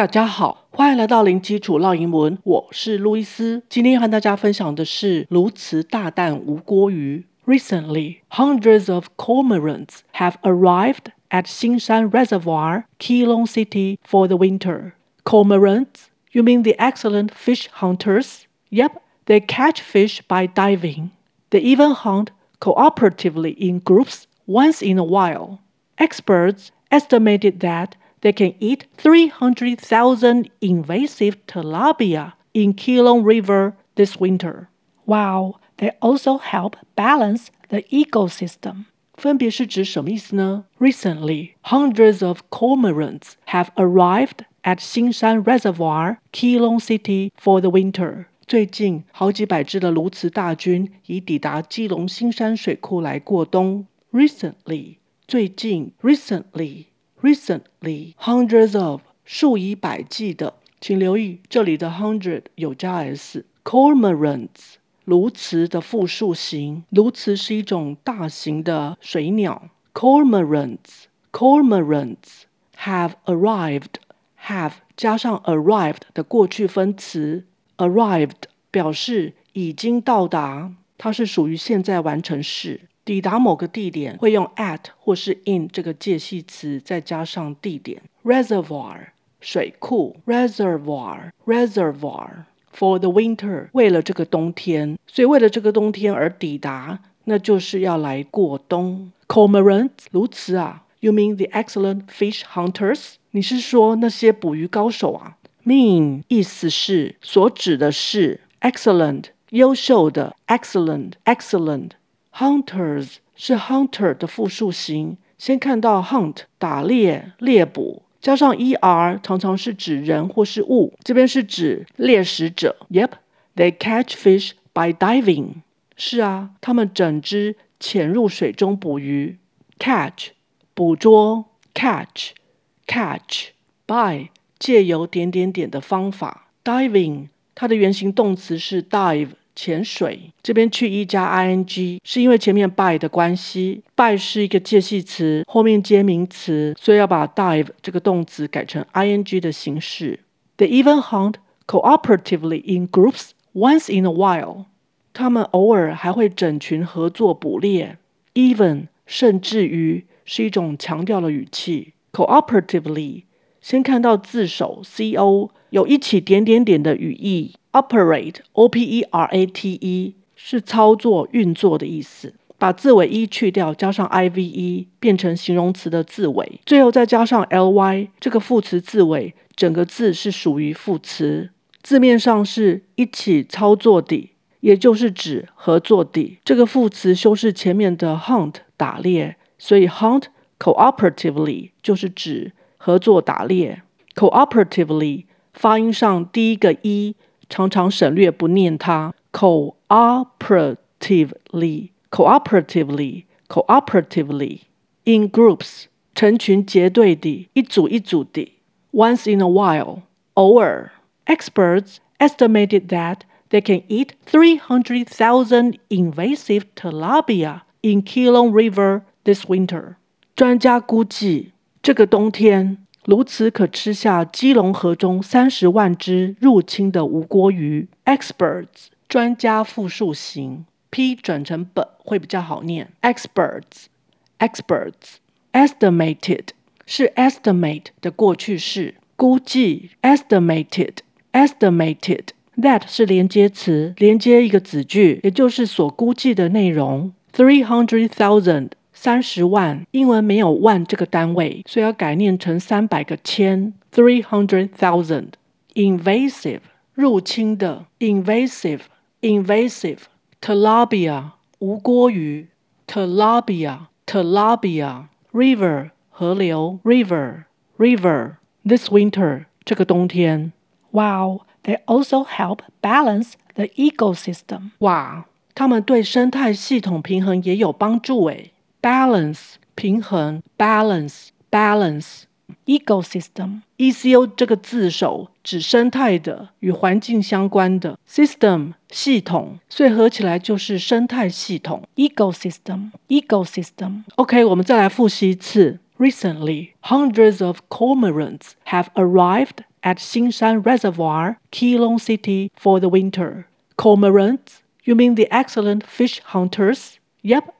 大家好，欢迎来到零基础绕英文，我是路易斯。今天和大家分享的是鸬鹚大啖吴郭鱼。Recently, hundreds of cormorants have arrived at Xinshan Reservoir, Keelung City, for the winter. Cormorants? You mean the excellent fish hunters? Yep, they catch fish by diving. They even hunt cooperatively in groups once in a while. Experts estimated that they can eat 300,000 invasive tilapia in Keelung River this winter. Wow, they also help balance the ecosystem. 分别是指什么意思呢？Recently, hundreds of cormorants have arrived at Xinshan Reservoir, Keelung City, for the winter. 最近，好几百只的鸬鹚大军已抵达基隆新山水库来过冬。Recently，最近，recently Recently, hundreds of 数以百计的，请留意这里的 hundred 有加 s。Cormorants 鸬鹚的复数形，鸬鹚是一种大型的水鸟。Cormorants cormorants have arrived have 加上 arrived 的过去分词 arrived 表示已经到达，它是属于现在完成式。抵达某个地点会用 at 或是 in 这个介系词，再加上地点。Reservoir 水库，reservoir reservoir for the winter 为了这个冬天，所以为了这个冬天而抵达，那就是要来过冬。Cormorant 鸬鹚啊，You mean the excellent fish hunters？你是说那些捕鱼高手啊？Mean 意思是所指的是 excellent 优秀的，excellent excellent。Hunters 是 hunter 的复数形，先看到 hunt 打猎、猎捕，加上 er 常常是指人或是物，这边是指猎食者。Yep，they catch fish by diving。是啊，他们整只潜入水中捕鱼。Catch 捕捉，catch，catch by 借由点点点的方法。Diving 它的原形动词是 dive。潜水这边去一加 ing 是因为前面 by 的关系，by 是一个介系词，后面接名词，所以要把 dive 这个动词改成 ing 的形式。They even hunt cooperatively in groups once in a while。他们偶尔还会整群合作捕猎。Even 甚至于是一种强调的语气。Cooperatively 先看到字首 co 有一起点点点的语义。Operate, o p e r a t e 是操作、运作的意思。把字尾 e 去掉，加上 i v e 变成形容词的字尾，最后再加上 l y 这个副词字尾，整个字是属于副词。字面上是一起操作的，也就是指合作的。这个副词修饰前面的 hunt 打猎，所以 hunt cooperatively 就是指合作打猎。cooperatively 发音上第一个一。常常省略不念它。cooperatively, cooperatively, cooperatively in groups 成群结队的，一组一组的。Once in a while 偶尔。Experts estimated that they can eat 300,000 invasive tilapia in Keelung River this winter. 专家估计， 这个冬天鸬鹚可吃下基隆河中三十万只入侵的无锅鱼。Experts 专家复数形，p 转成 b 会比较好念。Experts experts estimated 是 estimate 的过去式，估计 estimated estimated that 是连接词，连接一个子句，也就是所估计的内容。Three hundred thousand 三十万，英文没有万这个单位，所以要改念成三百个千 （three hundred thousand）。invasive 入侵的。Invasive invasive tilapia 吴郭鱼。Tilapia tilapia river 河流。River river this winter 这个冬天。Wow they also help balance the ecosystem. 哇，它们对生态系统平衡也有帮助诶。balance 平衡 balance balance ecosystem e c o 这个字首指生态的与环境相关的 system 系统，所以合起来就是生态系统 ecosystem ecosystem。OK，我们再来复习一次。Recently, hundreds of cormorants have arrived at Xinshan Reservoir, Keelung City, for the winter. Cormorants? You mean the excellent fish hunters? Yep,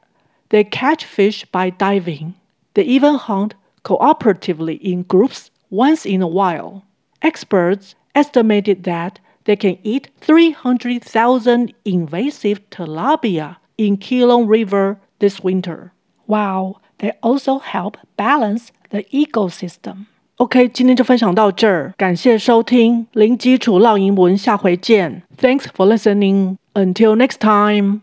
they catch fish by diving. They even hunt cooperatively in groups once in a while. Experts estimated that they can eat 300,000 invasive tilapia in Keelung River this winter. Wow, they also help balance the ecosystem. OK，今天就分享到这儿，感谢收听零基础绕英文，下回见。Thanks for listening. Until next time.